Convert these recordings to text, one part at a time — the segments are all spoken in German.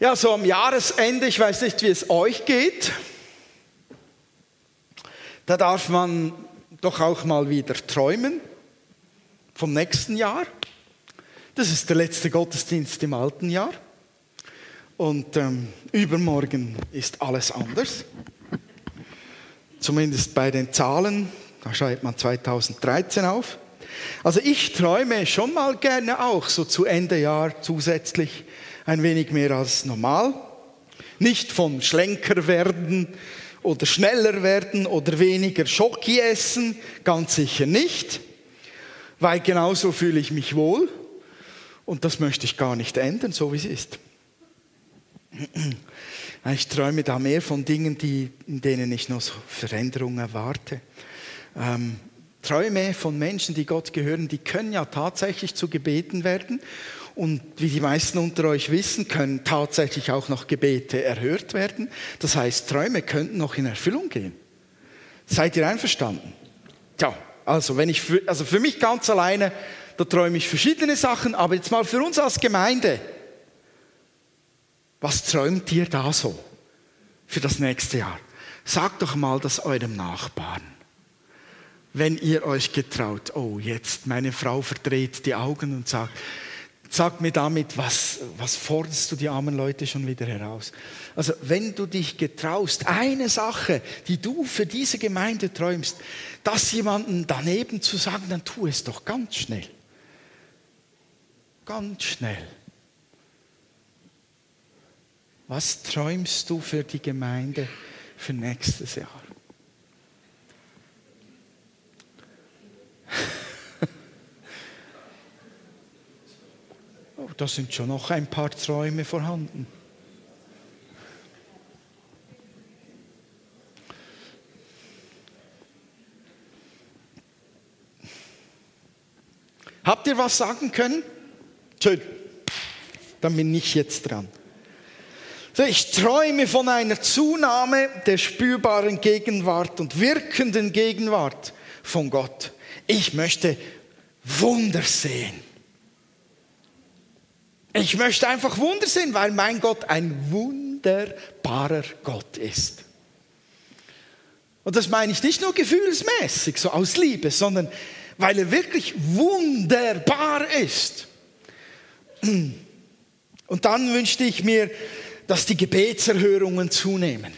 Ja, so am Jahresende, ich weiß nicht, wie es euch geht, da darf man doch auch mal wieder träumen vom nächsten Jahr. Das ist der letzte Gottesdienst im alten Jahr. Und ähm, übermorgen ist alles anders. Zumindest bei den Zahlen, da schreibt man 2013 auf. Also ich träume schon mal gerne auch so zu Ende Jahr zusätzlich ein wenig mehr als normal. Nicht von Schlenker werden oder schneller werden oder weniger Schoki essen, ganz sicher nicht, weil genauso fühle ich mich wohl und das möchte ich gar nicht ändern, so wie es ist. Ich träume da mehr von Dingen, die, in denen ich noch Veränderungen erwarte. Ähm, Träume von Menschen, die Gott gehören, die können ja tatsächlich zu Gebeten werden. Und wie die meisten unter euch wissen, können tatsächlich auch noch Gebete erhört werden. Das heißt, Träume könnten noch in Erfüllung gehen. Seid ihr einverstanden? Tja, also, wenn ich für, also für mich ganz alleine, da träume ich verschiedene Sachen, aber jetzt mal für uns als Gemeinde. Was träumt ihr da so für das nächste Jahr? Sagt doch mal das eurem Nachbarn wenn ihr euch getraut, oh, jetzt meine Frau verdreht die Augen und sagt, sag mir damit, was, was forderst du die armen Leute schon wieder heraus? Also wenn du dich getraust, eine Sache, die du für diese Gemeinde träumst, das jemandem daneben zu sagen, dann tu es doch ganz schnell. Ganz schnell. Was träumst du für die Gemeinde für nächstes Jahr? Oh, da sind schon noch ein paar Träume vorhanden. Habt ihr was sagen können? Schön. Dann bin ich jetzt dran. Ich träume von einer Zunahme der spürbaren Gegenwart und wirkenden Gegenwart von Gott. Ich möchte Wunder sehen. Ich möchte einfach Wunder sehen, weil mein Gott ein wunderbarer Gott ist. Und das meine ich nicht nur gefühlsmäßig, so aus Liebe, sondern weil er wirklich wunderbar ist. Und dann wünschte ich mir, dass die Gebetserhörungen zunehmen.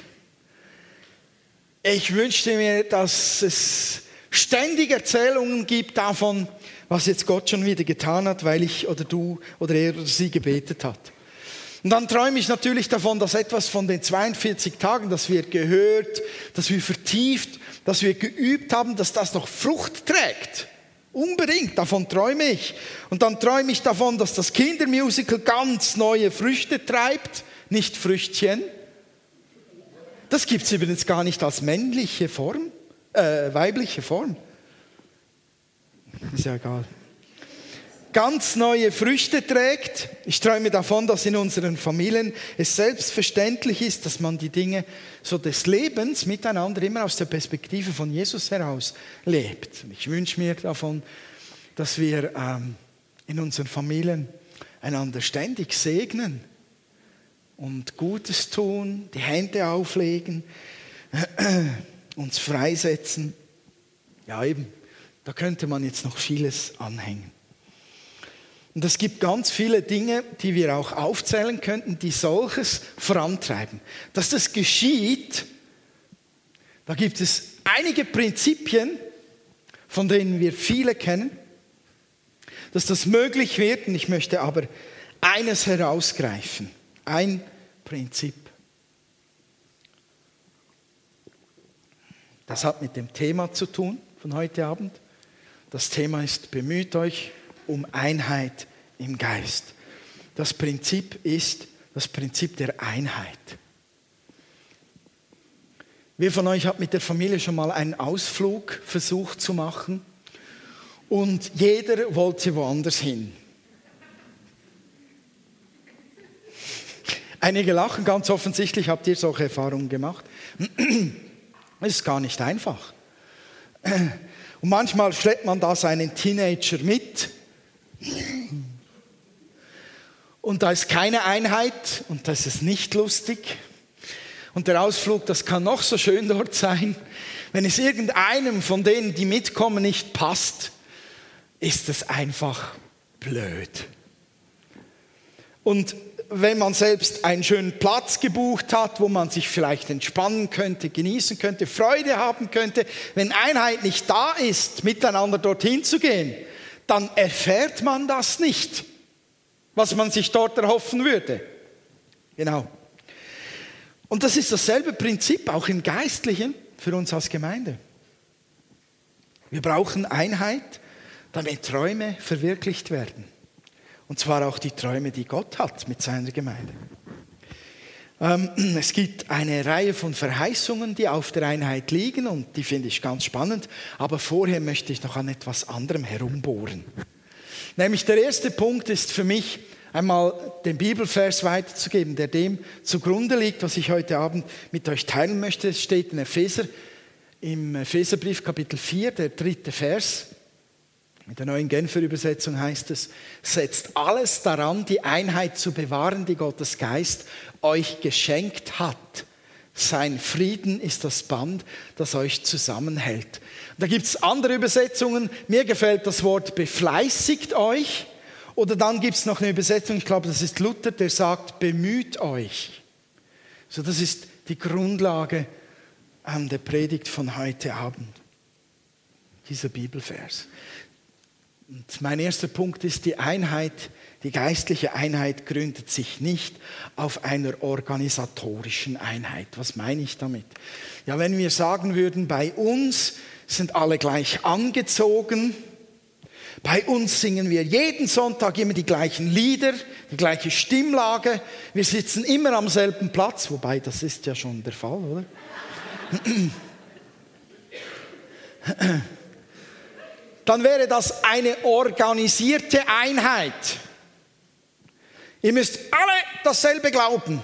Ich wünschte mir, dass es ständig Erzählungen gibt davon, was jetzt Gott schon wieder getan hat, weil ich oder du oder er oder sie gebetet hat. Und dann träume ich natürlich davon, dass etwas von den 42 Tagen, das wir gehört, dass wir vertieft, dass wir geübt haben, dass das noch Frucht trägt. Unbedingt, davon träume ich. Und dann träume ich davon, dass das Kindermusical ganz neue Früchte treibt, nicht Früchtchen. Das gibt es übrigens gar nicht als männliche Form äh, weibliche Form. Ist ja egal. Ganz neue Früchte trägt. Ich träume davon, dass in unseren Familien es selbstverständlich ist, dass man die Dinge so des Lebens miteinander immer aus der Perspektive von Jesus heraus lebt. Ich wünsche mir davon, dass wir ähm, in unseren Familien einander ständig segnen und Gutes tun, die Hände auflegen uns freisetzen. Ja, eben, da könnte man jetzt noch vieles anhängen. Und es gibt ganz viele Dinge, die wir auch aufzählen könnten, die solches vorantreiben. Dass das geschieht, da gibt es einige Prinzipien, von denen wir viele kennen, dass das möglich wird. Und ich möchte aber eines herausgreifen. Ein Prinzip. Das hat mit dem Thema zu tun von heute Abend. Das Thema ist, bemüht euch um Einheit im Geist. Das Prinzip ist das Prinzip der Einheit. Wer von euch hat mit der Familie schon mal einen Ausflug versucht zu machen und jeder wollte woanders hin? Einige lachen, ganz offensichtlich habt ihr solche Erfahrungen gemacht. Das ist gar nicht einfach. Und manchmal schleppt man da seinen Teenager mit. und da ist keine Einheit und das ist nicht lustig. Und der Ausflug, das kann noch so schön dort sein. Wenn es irgendeinem von denen, die mitkommen, nicht passt, ist es einfach blöd. Und wenn man selbst einen schönen Platz gebucht hat, wo man sich vielleicht entspannen könnte, genießen könnte, Freude haben könnte, wenn Einheit nicht da ist, miteinander dorthin zu gehen, dann erfährt man das nicht, was man sich dort erhoffen würde. Genau. Und das ist dasselbe Prinzip auch im Geistlichen für uns als Gemeinde. Wir brauchen Einheit, damit Träume verwirklicht werden. Und zwar auch die Träume, die Gott hat mit seiner Gemeinde. Ähm, es gibt eine Reihe von Verheißungen, die auf der Einheit liegen und die finde ich ganz spannend. Aber vorher möchte ich noch an etwas anderem herumbohren. Nämlich der erste Punkt ist für mich, einmal den Bibelvers weiterzugeben, der dem zugrunde liegt, was ich heute Abend mit euch teilen möchte. Es steht in Epheser, im Epheserbrief Kapitel 4, der dritte Vers. Mit der neuen Genfer Übersetzung heißt es, setzt alles daran, die Einheit zu bewahren, die Gottes Geist euch geschenkt hat. Sein Frieden ist das Band, das euch zusammenhält. Da gibt es andere Übersetzungen. Mir gefällt das Wort befleißigt euch. Oder dann gibt es noch eine Übersetzung, ich glaube, das ist Luther, der sagt, bemüht euch. So, das ist die Grundlage an der Predigt von heute Abend. Dieser Bibelvers. Und mein erster Punkt ist, die Einheit, die geistliche Einheit gründet sich nicht auf einer organisatorischen Einheit. Was meine ich damit? Ja, wenn wir sagen würden, bei uns sind alle gleich angezogen, bei uns singen wir jeden Sonntag immer die gleichen Lieder, die gleiche Stimmlage, wir sitzen immer am selben Platz, wobei das ist ja schon der Fall, oder? dann wäre das eine organisierte Einheit. Ihr müsst alle dasselbe glauben.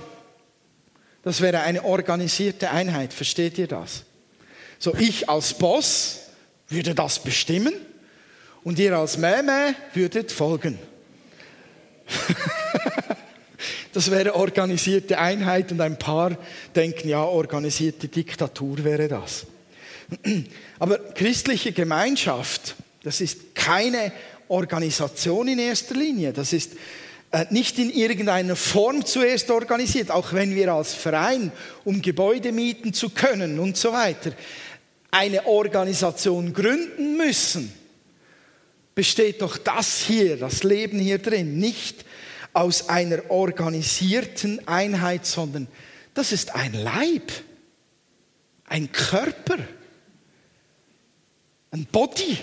Das wäre eine organisierte Einheit, versteht ihr das? So, ich als Boss würde das bestimmen und ihr als Mähmä würdet folgen. das wäre organisierte Einheit und ein paar denken, ja, organisierte Diktatur wäre das. Aber christliche Gemeinschaft das ist keine Organisation in erster Linie. Das ist äh, nicht in irgendeiner Form zuerst organisiert, auch wenn wir als Verein, um Gebäude mieten zu können und so weiter, eine Organisation gründen müssen, besteht doch das hier, das Leben hier drin, nicht aus einer organisierten Einheit, sondern das ist ein Leib, ein Körper, ein Body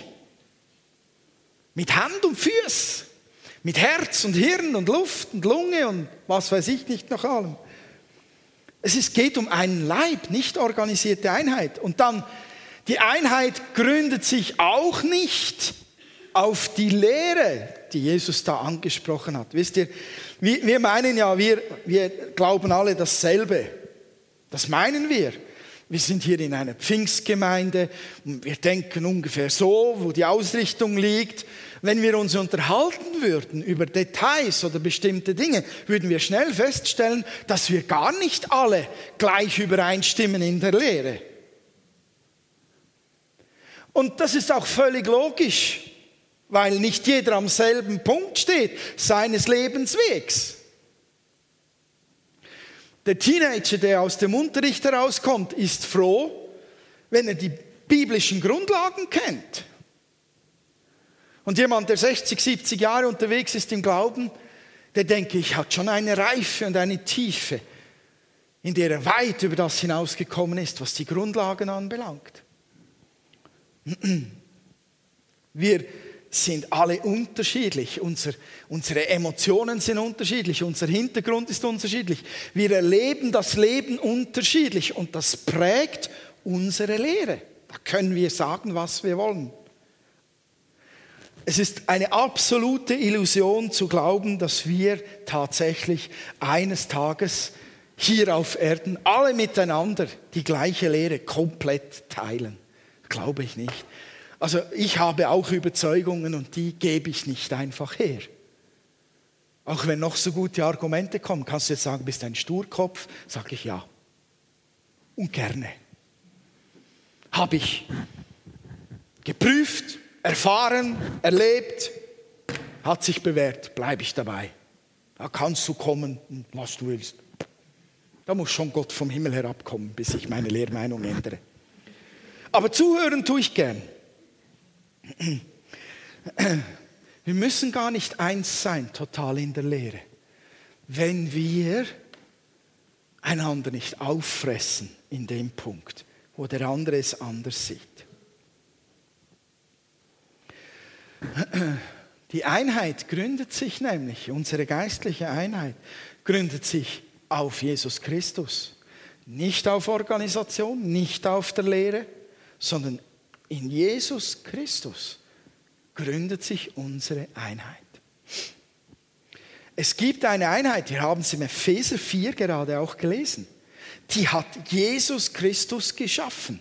mit Hand und Füß, mit Herz und Hirn und Luft und Lunge und was weiß ich nicht noch allem. Es ist, geht um einen Leib, nicht organisierte Einheit. Und dann, die Einheit gründet sich auch nicht auf die Lehre, die Jesus da angesprochen hat. Wisst ihr, wir meinen ja, wir, wir glauben alle dasselbe. Das meinen wir. Wir sind hier in einer Pfingstgemeinde und wir denken ungefähr so, wo die Ausrichtung liegt. Wenn wir uns unterhalten würden über Details oder bestimmte Dinge, würden wir schnell feststellen, dass wir gar nicht alle gleich übereinstimmen in der Lehre. Und das ist auch völlig logisch, weil nicht jeder am selben Punkt steht seines Lebenswegs. Der Teenager, der aus dem Unterricht herauskommt, ist froh, wenn er die biblischen Grundlagen kennt. Und jemand, der 60, 70 Jahre unterwegs ist im Glauben, der denke ich, hat schon eine Reife und eine Tiefe, in der er weit über das hinausgekommen ist, was die Grundlagen anbelangt. Wir sind alle unterschiedlich. Unser, unsere Emotionen sind unterschiedlich. Unser Hintergrund ist unterschiedlich. Wir erleben das Leben unterschiedlich und das prägt unsere Lehre. Da können wir sagen, was wir wollen. Es ist eine absolute Illusion zu glauben, dass wir tatsächlich eines Tages hier auf Erden alle miteinander die gleiche Lehre komplett teilen. Glaube ich nicht. Also ich habe auch Überzeugungen und die gebe ich nicht einfach her. Auch wenn noch so gute Argumente kommen, kannst du jetzt sagen, bist ein Sturkopf? Sag ich ja. Und gerne. Habe ich geprüft, erfahren, erlebt, hat sich bewährt, bleibe ich dabei. Da kannst du kommen, was du willst. Da muss schon Gott vom Himmel herabkommen, bis ich meine Lehrmeinung ändere. Aber zuhören tue ich gern. Wir müssen gar nicht eins sein, total in der Lehre, wenn wir einander nicht auffressen in dem Punkt, wo der andere es anders sieht. Die Einheit gründet sich nämlich, unsere geistliche Einheit gründet sich auf Jesus Christus. Nicht auf Organisation, nicht auf der Lehre, sondern in Jesus Christus gründet sich unsere Einheit. Es gibt eine Einheit, wir haben es im Epheser 4 gerade auch gelesen, die hat Jesus Christus geschaffen.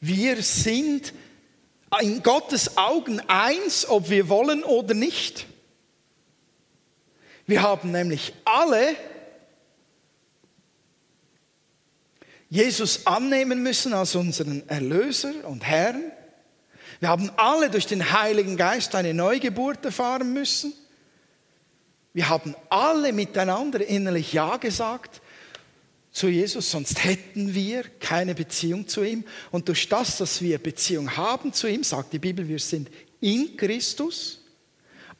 Wir sind in Gottes Augen eins, ob wir wollen oder nicht. Wir haben nämlich alle Jesus annehmen müssen als unseren Erlöser und Herrn. Wir haben alle durch den Heiligen Geist eine Neugeburt erfahren müssen. Wir haben alle miteinander innerlich Ja gesagt zu Jesus, sonst hätten wir keine Beziehung zu ihm. Und durch das, dass wir Beziehung haben zu ihm, sagt die Bibel, wir sind in Christus.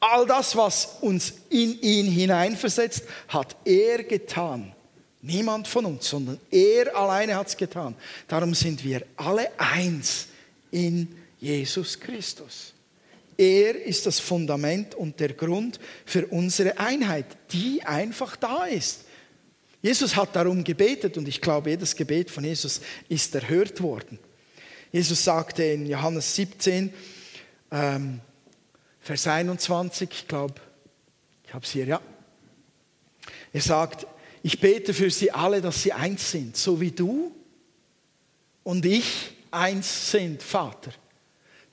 All das, was uns in ihn hineinversetzt, hat er getan. Niemand von uns, sondern er alleine hat es getan. Darum sind wir alle eins in Jesus Christus. Er ist das Fundament und der Grund für unsere Einheit, die einfach da ist. Jesus hat darum gebetet und ich glaube, jedes Gebet von Jesus ist erhört worden. Jesus sagte in Johannes 17, ähm, Vers 21, ich glaube, ich habe es hier, ja. Er sagt, ich bete für sie alle, dass sie eins sind, so wie du und ich eins sind, Vater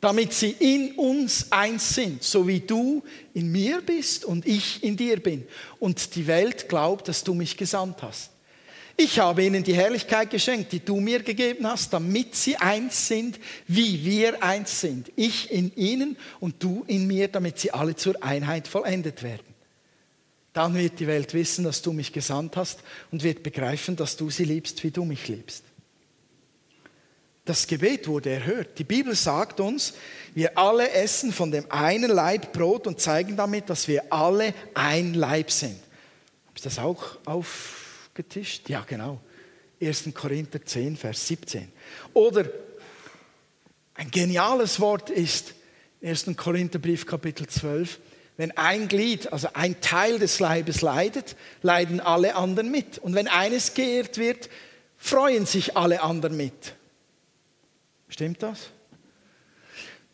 damit sie in uns eins sind, so wie du in mir bist und ich in dir bin. Und die Welt glaubt, dass du mich gesandt hast. Ich habe ihnen die Herrlichkeit geschenkt, die du mir gegeben hast, damit sie eins sind, wie wir eins sind. Ich in ihnen und du in mir, damit sie alle zur Einheit vollendet werden. Dann wird die Welt wissen, dass du mich gesandt hast und wird begreifen, dass du sie liebst, wie du mich liebst. Das Gebet wurde erhört. Die Bibel sagt uns, wir alle essen von dem einen Leib Brot und zeigen damit, dass wir alle ein Leib sind. Habe ich das auch aufgetischt? Ja, genau. 1. Korinther 10, Vers 17. Oder ein geniales Wort ist 1. Korintherbrief Kapitel 12. Wenn ein Glied, also ein Teil des Leibes leidet, leiden alle anderen mit. Und wenn eines geehrt wird, freuen sich alle anderen mit. Stimmt das?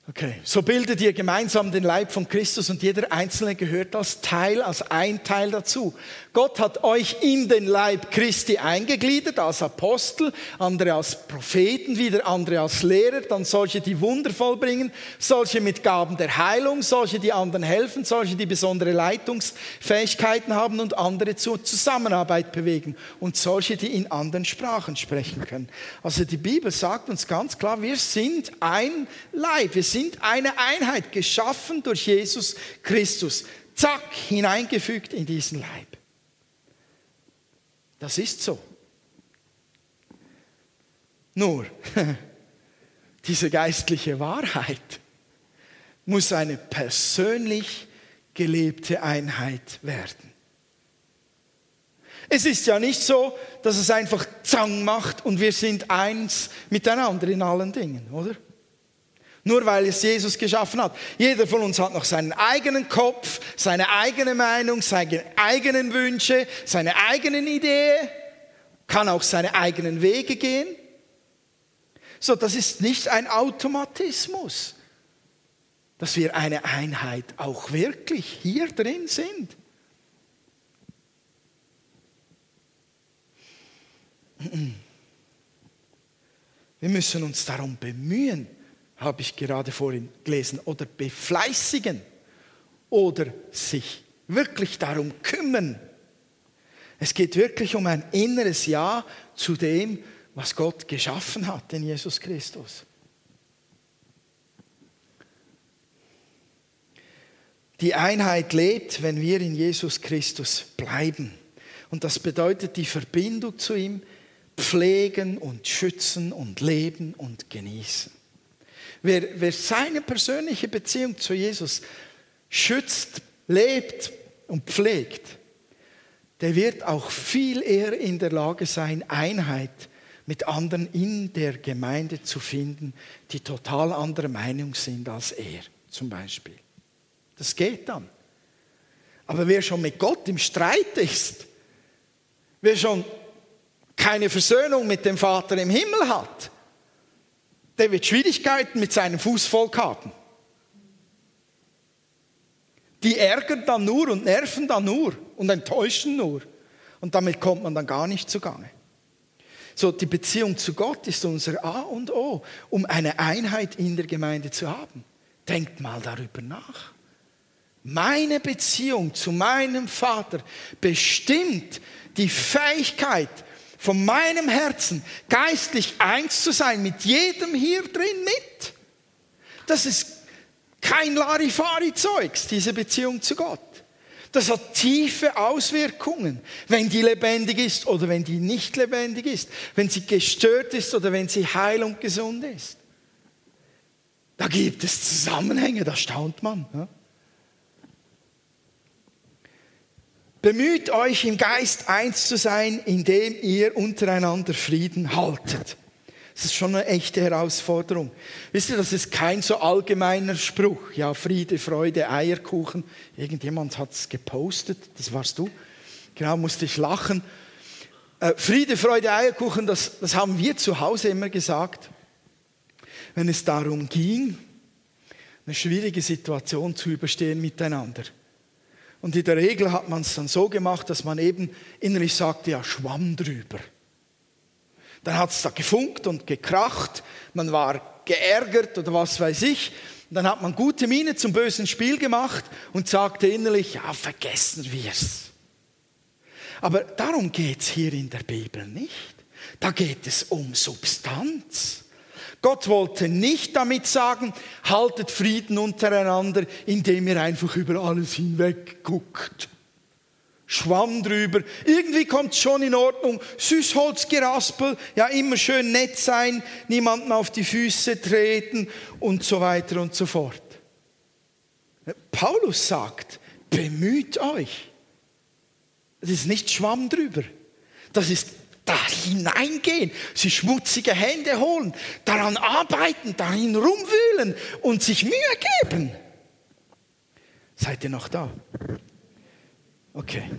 Okay, so bildet ihr gemeinsam den Leib von Christus und jeder Einzelne gehört als Teil, als ein Teil dazu. Gott hat euch in den Leib Christi eingegliedert, als Apostel, andere als Propheten, wieder andere als Lehrer, dann solche, die Wunder vollbringen, solche mit Gaben der Heilung, solche, die anderen helfen, solche, die besondere Leitungsfähigkeiten haben und andere zur Zusammenarbeit bewegen und solche, die in anderen Sprachen sprechen können. Also die Bibel sagt uns ganz klar, wir sind ein Leib. Wir sind eine Einheit, geschaffen durch Jesus Christus. Zack, hineingefügt in diesen Leib. Das ist so. Nur, diese geistliche Wahrheit muss eine persönlich gelebte Einheit werden. Es ist ja nicht so, dass es einfach Zang macht und wir sind eins miteinander in allen Dingen, oder? Nur weil es Jesus geschaffen hat. Jeder von uns hat noch seinen eigenen Kopf, seine eigene Meinung, seine eigenen Wünsche, seine eigenen Ideen, kann auch seine eigenen Wege gehen. So, das ist nicht ein Automatismus, dass wir eine Einheit auch wirklich hier drin sind. Wir müssen uns darum bemühen, habe ich gerade vorhin gelesen, oder befleißigen, oder sich wirklich darum kümmern. Es geht wirklich um ein inneres Ja zu dem, was Gott geschaffen hat in Jesus Christus. Die Einheit lebt, wenn wir in Jesus Christus bleiben. Und das bedeutet die Verbindung zu ihm pflegen und schützen und leben und genießen. Wer, wer seine persönliche Beziehung zu Jesus schützt, lebt und pflegt, der wird auch viel eher in der Lage sein, Einheit mit anderen in der Gemeinde zu finden, die total anderer Meinung sind als er, zum Beispiel. Das geht dann. Aber wer schon mit Gott im Streit ist, wer schon keine Versöhnung mit dem Vater im Himmel hat, der wird Schwierigkeiten mit seinem Fußvolk haben. Die ärgern dann nur und nerven dann nur und enttäuschen nur. Und damit kommt man dann gar nicht zugange. So, die Beziehung zu Gott ist unser A und O, um eine Einheit in der Gemeinde zu haben. Denkt mal darüber nach. Meine Beziehung zu meinem Vater bestimmt die Fähigkeit von meinem Herzen, geistlich eins zu sein mit jedem hier drin mit. Das ist kein Larifari-Zeugs, diese Beziehung zu Gott. Das hat tiefe Auswirkungen, wenn die lebendig ist oder wenn die nicht lebendig ist, wenn sie gestört ist oder wenn sie heil und gesund ist. Da gibt es Zusammenhänge, da staunt man. Ja? Bemüht euch im Geist eins zu sein, indem ihr untereinander Frieden haltet. Das ist schon eine echte Herausforderung. Wisst ihr, das ist kein so allgemeiner Spruch. Ja, Friede, Freude, Eierkuchen. Irgendjemand hat es gepostet, das warst du. Genau, musste ich lachen. Äh, Friede, Freude, Eierkuchen, das, das haben wir zu Hause immer gesagt, wenn es darum ging, eine schwierige Situation zu überstehen miteinander. Und in der Regel hat man es dann so gemacht, dass man eben innerlich sagte, ja, schwamm drüber. Dann hat es da gefunkt und gekracht, man war geärgert oder was weiß ich. Und dann hat man gute Miene zum bösen Spiel gemacht und sagte innerlich, ja, vergessen wir es. Aber darum geht es hier in der Bibel nicht. Da geht es um Substanz. Gott wollte nicht damit sagen, haltet Frieden untereinander, indem ihr einfach über alles hinweg guckt. Schwamm drüber. Irgendwie kommt es schon in Ordnung. Süßholzgeraspel, ja immer schön nett sein, niemanden auf die Füße treten und so weiter und so fort. Paulus sagt, bemüht euch. Das ist nicht Schwamm drüber. Das ist da hineingehen, sie schmutzige Hände holen, daran arbeiten, darin rumwühlen und sich Mühe geben. Seid ihr noch da? Okay.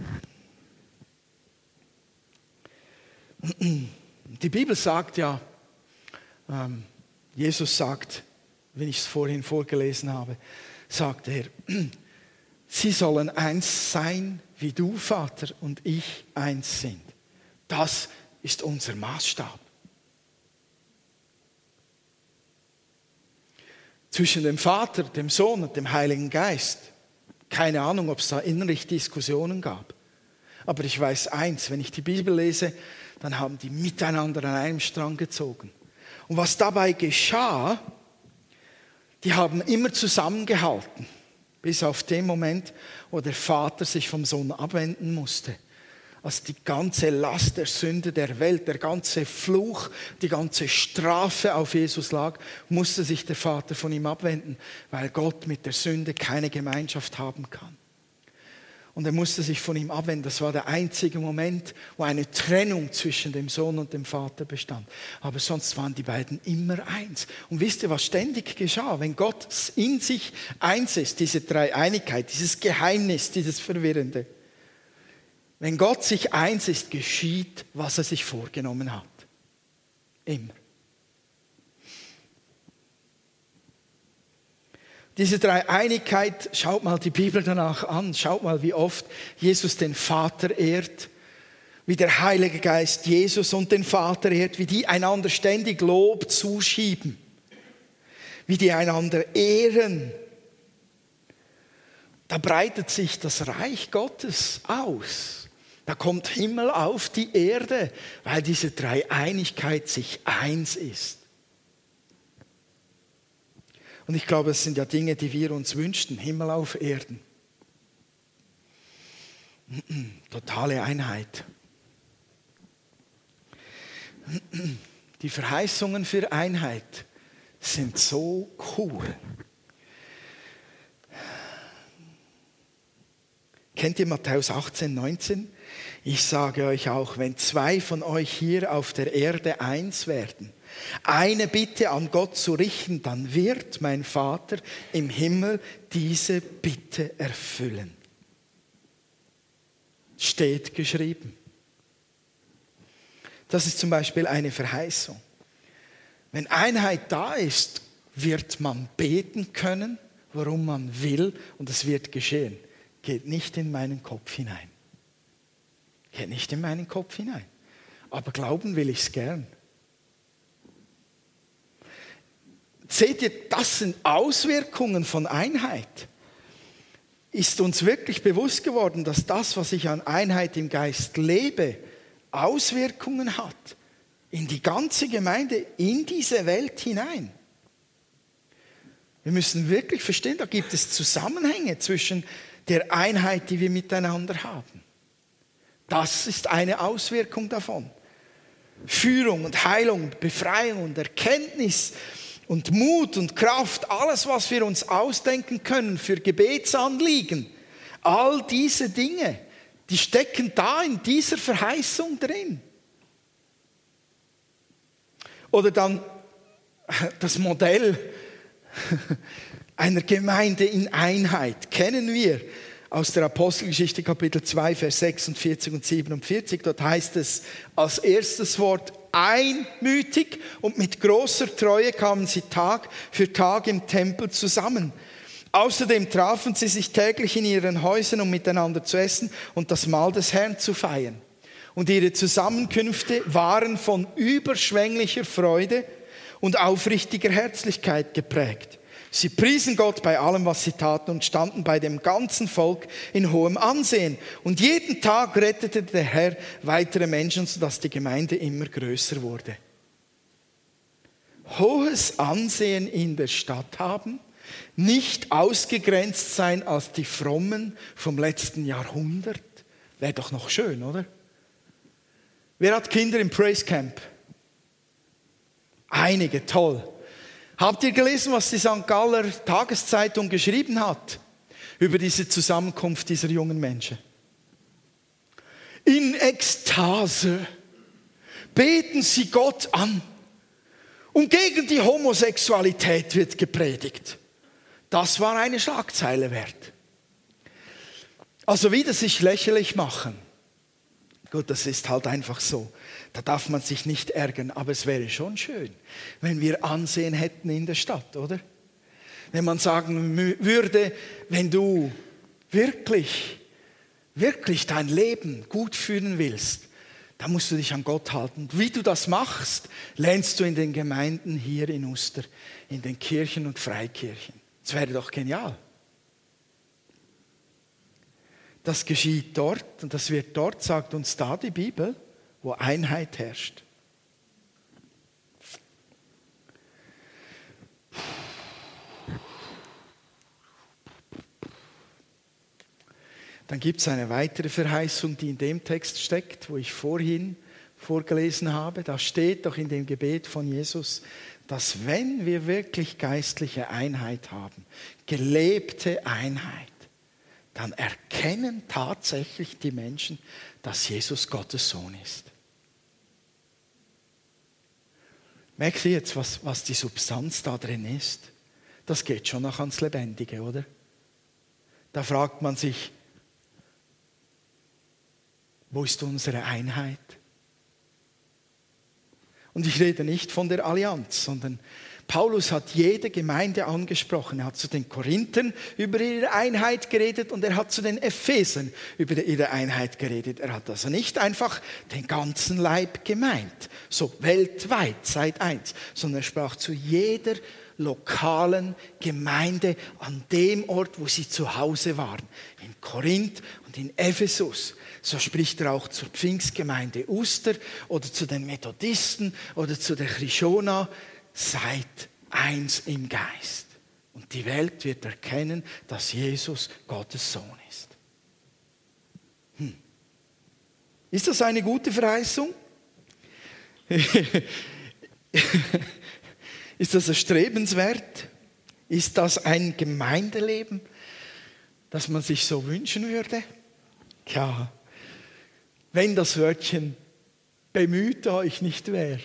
Die Bibel sagt ja, ähm, Jesus sagt, wenn ich es vorhin vorgelesen habe, sagt er, sie sollen eins sein, wie du, Vater, und ich eins sind. Das ist unser Maßstab. Zwischen dem Vater, dem Sohn und dem Heiligen Geist. Keine Ahnung, ob es da innerlich Diskussionen gab. Aber ich weiß eins, wenn ich die Bibel lese, dann haben die miteinander an einem Strang gezogen. Und was dabei geschah, die haben immer zusammengehalten, bis auf den Moment, wo der Vater sich vom Sohn abwenden musste als die ganze Last der Sünde der Welt, der ganze Fluch, die ganze Strafe auf Jesus lag, musste sich der Vater von ihm abwenden, weil Gott mit der Sünde keine Gemeinschaft haben kann. Und er musste sich von ihm abwenden. Das war der einzige Moment, wo eine Trennung zwischen dem Sohn und dem Vater bestand. Aber sonst waren die beiden immer eins. Und wisst ihr, was ständig geschah? Wenn Gott in sich eins ist, diese Dreieinigkeit, dieses Geheimnis, dieses Verwirrende, wenn Gott sich eins ist, geschieht, was er sich vorgenommen hat. Immer. Diese Dreieinigkeit, schaut mal die Bibel danach an, schaut mal, wie oft Jesus den Vater ehrt, wie der Heilige Geist Jesus und den Vater ehrt, wie die einander ständig Lob zuschieben, wie die einander ehren. da breitet sich das Reich Gottes aus. Da kommt Himmel auf die Erde, weil diese Dreieinigkeit sich eins ist. Und ich glaube, es sind ja Dinge, die wir uns wünschten, Himmel auf Erden. Totale Einheit. Die Verheißungen für Einheit sind so cool. Kennt ihr Matthäus 18, 19? Ich sage euch auch, wenn zwei von euch hier auf der Erde eins werden, eine Bitte an Gott zu richten, dann wird mein Vater im Himmel diese Bitte erfüllen. Steht geschrieben. Das ist zum Beispiel eine Verheißung. Wenn Einheit da ist, wird man beten können, worum man will, und es wird geschehen. Geht nicht in meinen Kopf hinein. Geht nicht in meinen Kopf hinein. Aber glauben will ich es gern. Seht ihr, das sind Auswirkungen von Einheit. Ist uns wirklich bewusst geworden, dass das, was ich an Einheit im Geist lebe, Auswirkungen hat in die ganze Gemeinde, in diese Welt hinein. Wir müssen wirklich verstehen, da gibt es Zusammenhänge zwischen der Einheit, die wir miteinander haben. Das ist eine Auswirkung davon. Führung und Heilung, und Befreiung und Erkenntnis und Mut und Kraft, alles, was wir uns ausdenken können für Gebetsanliegen, all diese Dinge, die stecken da in dieser Verheißung drin. Oder dann das Modell einer Gemeinde in Einheit kennen wir aus der Apostelgeschichte Kapitel 2, Vers 46 und 47. Dort heißt es als erstes Wort einmütig und mit großer Treue kamen sie Tag für Tag im Tempel zusammen. Außerdem trafen sie sich täglich in ihren Häusern, um miteinander zu essen und das Mahl des Herrn zu feiern. Und ihre Zusammenkünfte waren von überschwänglicher Freude und aufrichtiger Herzlichkeit geprägt. Sie priesen Gott bei allem, was sie taten und standen bei dem ganzen Volk in hohem Ansehen. Und jeden Tag rettete der Herr weitere Menschen, sodass die Gemeinde immer größer wurde. Hohes Ansehen in der Stadt haben, nicht ausgegrenzt sein als die Frommen vom letzten Jahrhundert. Wäre doch noch schön, oder? Wer hat Kinder im Praise Camp? Einige, toll. Habt ihr gelesen, was die St. Galler Tageszeitung geschrieben hat über diese Zusammenkunft dieser jungen Menschen? In Ekstase beten sie Gott an und gegen die Homosexualität wird gepredigt. Das war eine Schlagzeile wert. Also wieder sich lächerlich machen. Gut, das ist halt einfach so. Da darf man sich nicht ärgern, aber es wäre schon schön, wenn wir Ansehen hätten in der Stadt, oder? Wenn man sagen würde, wenn du wirklich, wirklich dein Leben gut führen willst, dann musst du dich an Gott halten. Wie du das machst, lernst du in den Gemeinden hier in Uster, in den Kirchen und Freikirchen. Das wäre doch genial. Das geschieht dort und das wird dort, sagt uns da die Bibel, wo Einheit herrscht. Dann gibt es eine weitere Verheißung, die in dem Text steckt, wo ich vorhin vorgelesen habe. Da steht doch in dem Gebet von Jesus, dass wenn wir wirklich geistliche Einheit haben, gelebte Einheit, dann erkennen tatsächlich die Menschen, dass Jesus Gottes Sohn ist. Merkt ihr jetzt, was, was die Substanz da drin ist? Das geht schon noch ans Lebendige, oder? Da fragt man sich, wo ist unsere Einheit? Und ich rede nicht von der Allianz, sondern Paulus hat jede Gemeinde angesprochen. Er hat zu den Korinthern über ihre Einheit geredet und er hat zu den Ephesern über ihre Einheit geredet. Er hat also nicht einfach den ganzen Leib gemeint, so weltweit, seit eins, sondern er sprach zu jeder lokalen Gemeinde an dem Ort, wo sie zu Hause waren. In Korinth und in Ephesus. So spricht er auch zur Pfingstgemeinde Uster oder zu den Methodisten oder zu der Chrishona. Seid eins im Geist. Und die Welt wird erkennen, dass Jesus Gottes Sohn ist. Hm. Ist das eine gute Verheißung? Ist das erstrebenswert? Ist das ein Gemeindeleben, das man sich so wünschen würde? Ja, wenn das Wörtchen bemüht euch nicht wäre,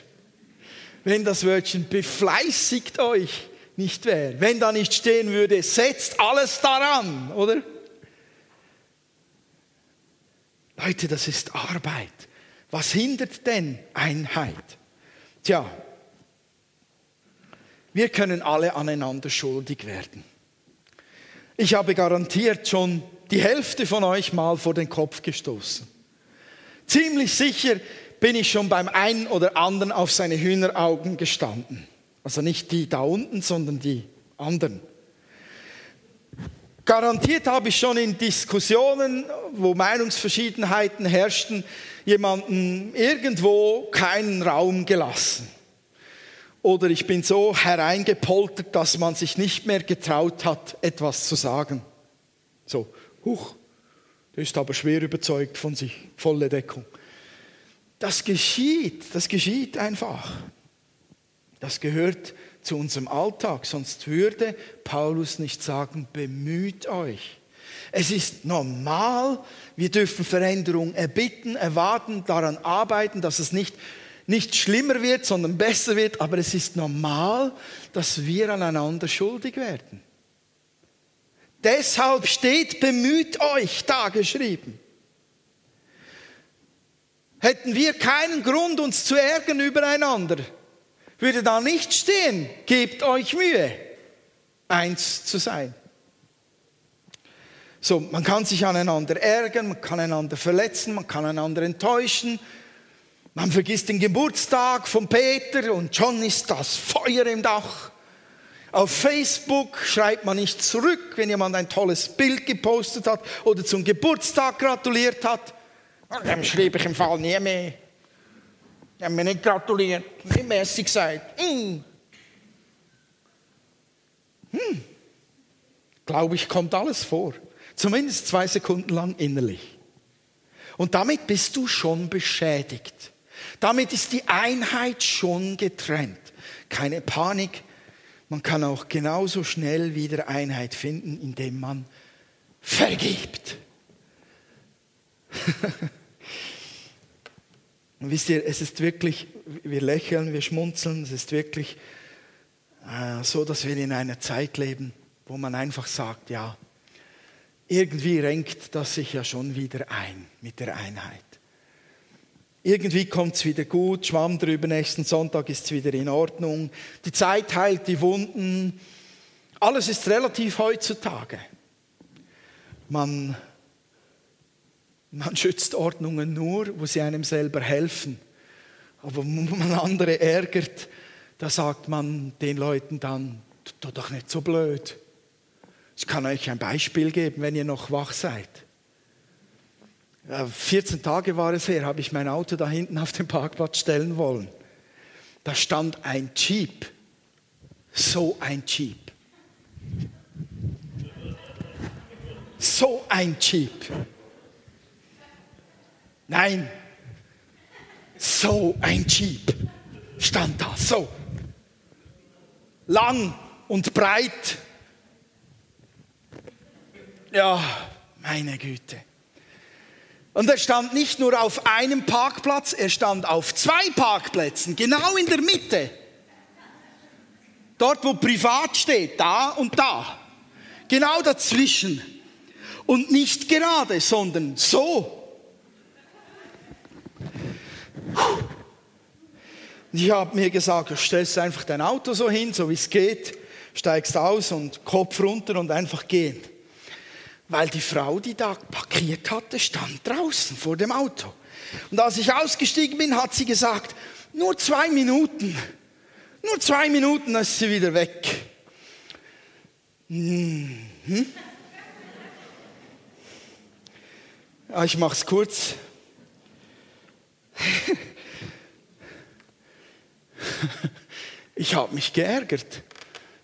wenn das Wörtchen befleißigt euch nicht wäre, wenn da nicht stehen würde, setzt alles daran, oder? Leute, das ist Arbeit. Was hindert denn Einheit? Tja, wir können alle aneinander schuldig werden. Ich habe garantiert schon die Hälfte von euch mal vor den Kopf gestoßen. Ziemlich sicher bin ich schon beim einen oder anderen auf seine Hühneraugen gestanden. Also nicht die da unten, sondern die anderen. Garantiert habe ich schon in Diskussionen, wo Meinungsverschiedenheiten herrschten, jemanden irgendwo keinen Raum gelassen. Oder ich bin so hereingepoltert, dass man sich nicht mehr getraut hat, etwas zu sagen. So, huch, der ist aber schwer überzeugt von sich, volle Deckung. Das geschieht, das geschieht einfach. Das gehört zu unserem Alltag, sonst würde Paulus nicht sagen, bemüht euch. Es ist normal, wir dürfen Veränderung erbitten, erwarten, daran arbeiten, dass es nicht nicht schlimmer wird, sondern besser wird, aber es ist normal, dass wir aneinander schuldig werden. Deshalb steht, bemüht euch da geschrieben. Hätten wir keinen Grund, uns zu ärgern übereinander, würde da nicht stehen, gebt euch Mühe, eins zu sein. So, man kann sich aneinander ärgern, man kann einander verletzen, man kann einander enttäuschen, man vergisst den Geburtstag von Peter und schon ist das Feuer im Dach. Auf Facebook schreibt man nicht zurück, wenn jemand ein tolles Bild gepostet hat oder zum Geburtstag gratuliert hat. Dann schreibe ich im Fall nie mehr. Die haben mir nicht gratuliert, nicht mäßig gesagt. Hm. Hm. Glaube ich, kommt alles vor. Zumindest zwei Sekunden lang innerlich. Und damit bist du schon beschädigt. Damit ist die Einheit schon getrennt. Keine Panik. Man kann auch genauso schnell wieder Einheit finden, indem man vergibt. Und wisst ihr, es ist wirklich, wir lächeln, wir schmunzeln, es ist wirklich äh, so, dass wir in einer Zeit leben, wo man einfach sagt, ja, irgendwie renkt das sich ja schon wieder ein mit der Einheit. Irgendwie kommt es wieder gut, schwamm drüber, nächsten Sonntag ist es wieder in Ordnung. Die Zeit heilt die Wunden. Alles ist relativ heutzutage. Man, man schützt Ordnungen nur, wo sie einem selber helfen. Aber wo man andere ärgert, da sagt man den Leuten dann, tu doch nicht so blöd. Ich kann euch ein Beispiel geben, wenn ihr noch wach seid. 14 Tage war es her, habe ich mein Auto da hinten auf den Parkplatz stellen wollen. Da stand ein Jeep. So ein Jeep. So ein Jeep. Nein, so ein Jeep stand da, so. Lang und breit. Ja, meine Güte. Und er stand nicht nur auf einem Parkplatz, er stand auf zwei Parkplätzen, genau in der Mitte. Dort, wo privat steht, da und da. Genau dazwischen. Und nicht gerade, sondern so. Ich habe mir gesagt, du stellst einfach dein Auto so hin, so wie es geht, steigst aus und Kopf runter und einfach gehen weil die Frau, die da parkiert hatte, stand draußen vor dem Auto. Und als ich ausgestiegen bin, hat sie gesagt, nur zwei Minuten, Nur zwei Minuten, ist sie wieder weg. Mhm. Ich mache es kurz. Ich habe mich geärgert.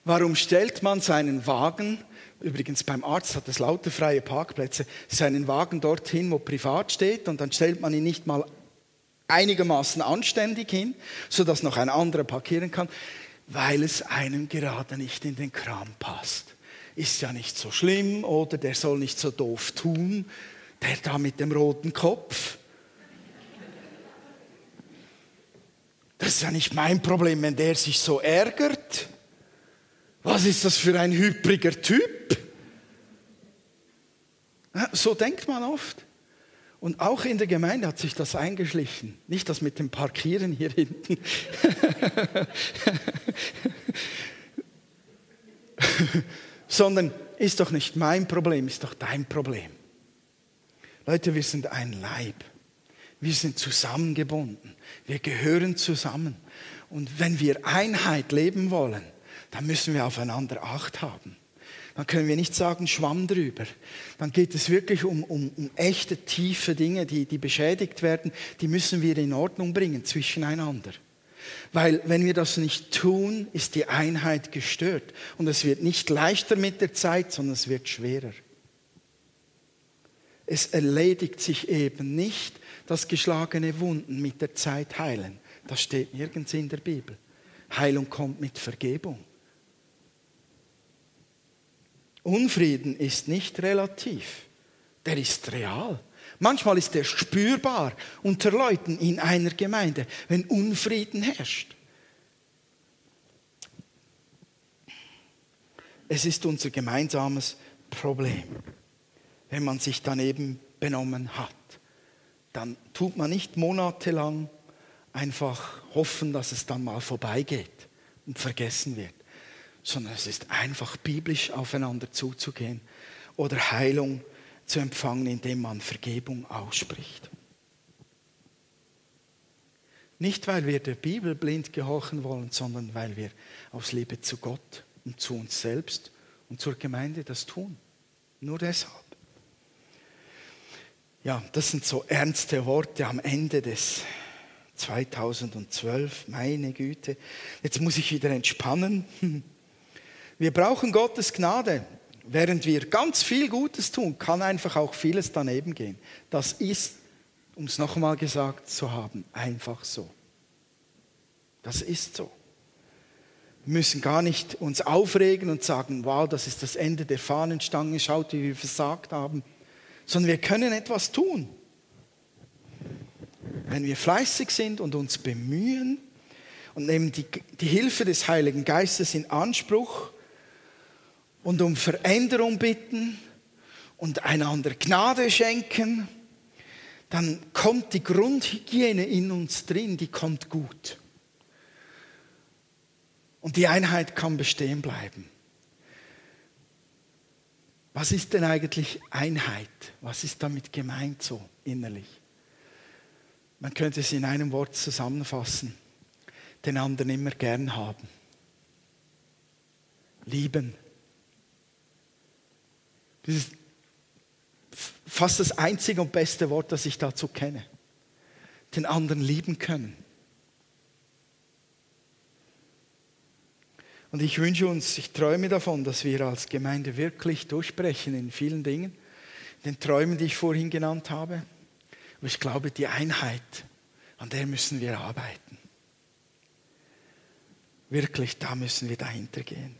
Warum stellt man seinen Wagen, übrigens beim Arzt hat es lauter freie Parkplätze, seinen Wagen dorthin, wo privat steht und dann stellt man ihn nicht mal einigermaßen anständig hin, sodass noch ein anderer parkieren kann, weil es einem gerade nicht in den Kram passt. Ist ja nicht so schlimm oder der soll nicht so doof tun, der da mit dem roten Kopf. Das ist ja nicht mein Problem, wenn der sich so ärgert. Was ist das für ein hybriger Typ? So denkt man oft. Und auch in der Gemeinde hat sich das eingeschlichen. Nicht das mit dem Parkieren hier hinten. Sondern ist doch nicht mein Problem, ist doch dein Problem. Leute, wir sind ein Leib. Wir sind zusammengebunden. Wir gehören zusammen. Und wenn wir Einheit leben wollen, dann müssen wir aufeinander Acht haben. Dann können wir nicht sagen, Schwamm drüber. Dann geht es wirklich um, um, um echte, tiefe Dinge, die, die beschädigt werden. Die müssen wir in Ordnung bringen zwischeneinander. Weil wenn wir das nicht tun, ist die Einheit gestört. Und es wird nicht leichter mit der Zeit, sondern es wird schwerer. Es erledigt sich eben nicht, dass geschlagene Wunden mit der Zeit heilen. Das steht nirgends in der Bibel. Heilung kommt mit Vergebung. Unfrieden ist nicht relativ, der ist real. Manchmal ist er spürbar unter Leuten in einer Gemeinde, wenn Unfrieden herrscht. Es ist unser gemeinsames Problem wenn man sich daneben benommen hat. Dann tut man nicht monatelang einfach hoffen, dass es dann mal vorbeigeht und vergessen wird, sondern es ist einfach biblisch aufeinander zuzugehen oder Heilung zu empfangen, indem man Vergebung ausspricht. Nicht, weil wir der Bibel blind gehorchen wollen, sondern weil wir aus Liebe zu Gott und zu uns selbst und zur Gemeinde das tun. Nur deshalb. Ja, das sind so ernste Worte am Ende des 2012. Meine Güte, jetzt muss ich wieder entspannen. Wir brauchen Gottes Gnade. Während wir ganz viel Gutes tun, kann einfach auch vieles daneben gehen. Das ist, um es nochmal gesagt zu haben, einfach so. Das ist so. Wir müssen gar nicht uns aufregen und sagen, wow, das ist das Ende der Fahnenstange, schaut, wie wir versagt haben sondern wir können etwas tun. Wenn wir fleißig sind und uns bemühen und nehmen die, die Hilfe des Heiligen Geistes in Anspruch und um Veränderung bitten und einander Gnade schenken, dann kommt die Grundhygiene in uns drin, die kommt gut. Und die Einheit kann bestehen bleiben. Was ist denn eigentlich Einheit? Was ist damit gemeint so innerlich? Man könnte es in einem Wort zusammenfassen. Den anderen immer gern haben. Lieben. Das ist fast das einzige und beste Wort, das ich dazu kenne. Den anderen lieben können. Und ich wünsche uns, ich träume davon, dass wir als Gemeinde wirklich durchbrechen in vielen Dingen, den Träumen, die ich vorhin genannt habe. Aber ich glaube, die Einheit, an der müssen wir arbeiten. Wirklich, da müssen wir dahinter gehen.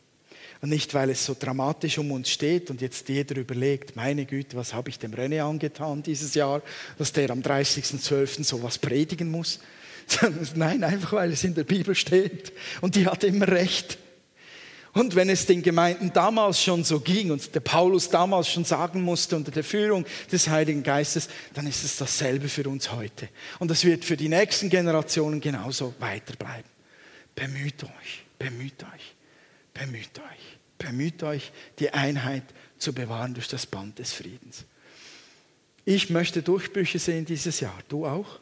Und nicht, weil es so dramatisch um uns steht und jetzt jeder überlegt, meine Güte, was habe ich dem René angetan dieses Jahr, dass der am 30.12. sowas predigen muss. Nein, einfach weil es in der Bibel steht und die hat immer recht. Und wenn es den Gemeinden damals schon so ging und der Paulus damals schon sagen musste unter der Führung des Heiligen Geistes, dann ist es dasselbe für uns heute. Und das wird für die nächsten Generationen genauso weiterbleiben. Bemüht euch, bemüht euch, bemüht euch, bemüht euch, die Einheit zu bewahren durch das Band des Friedens. Ich möchte Durchbrüche sehen dieses Jahr. Du auch?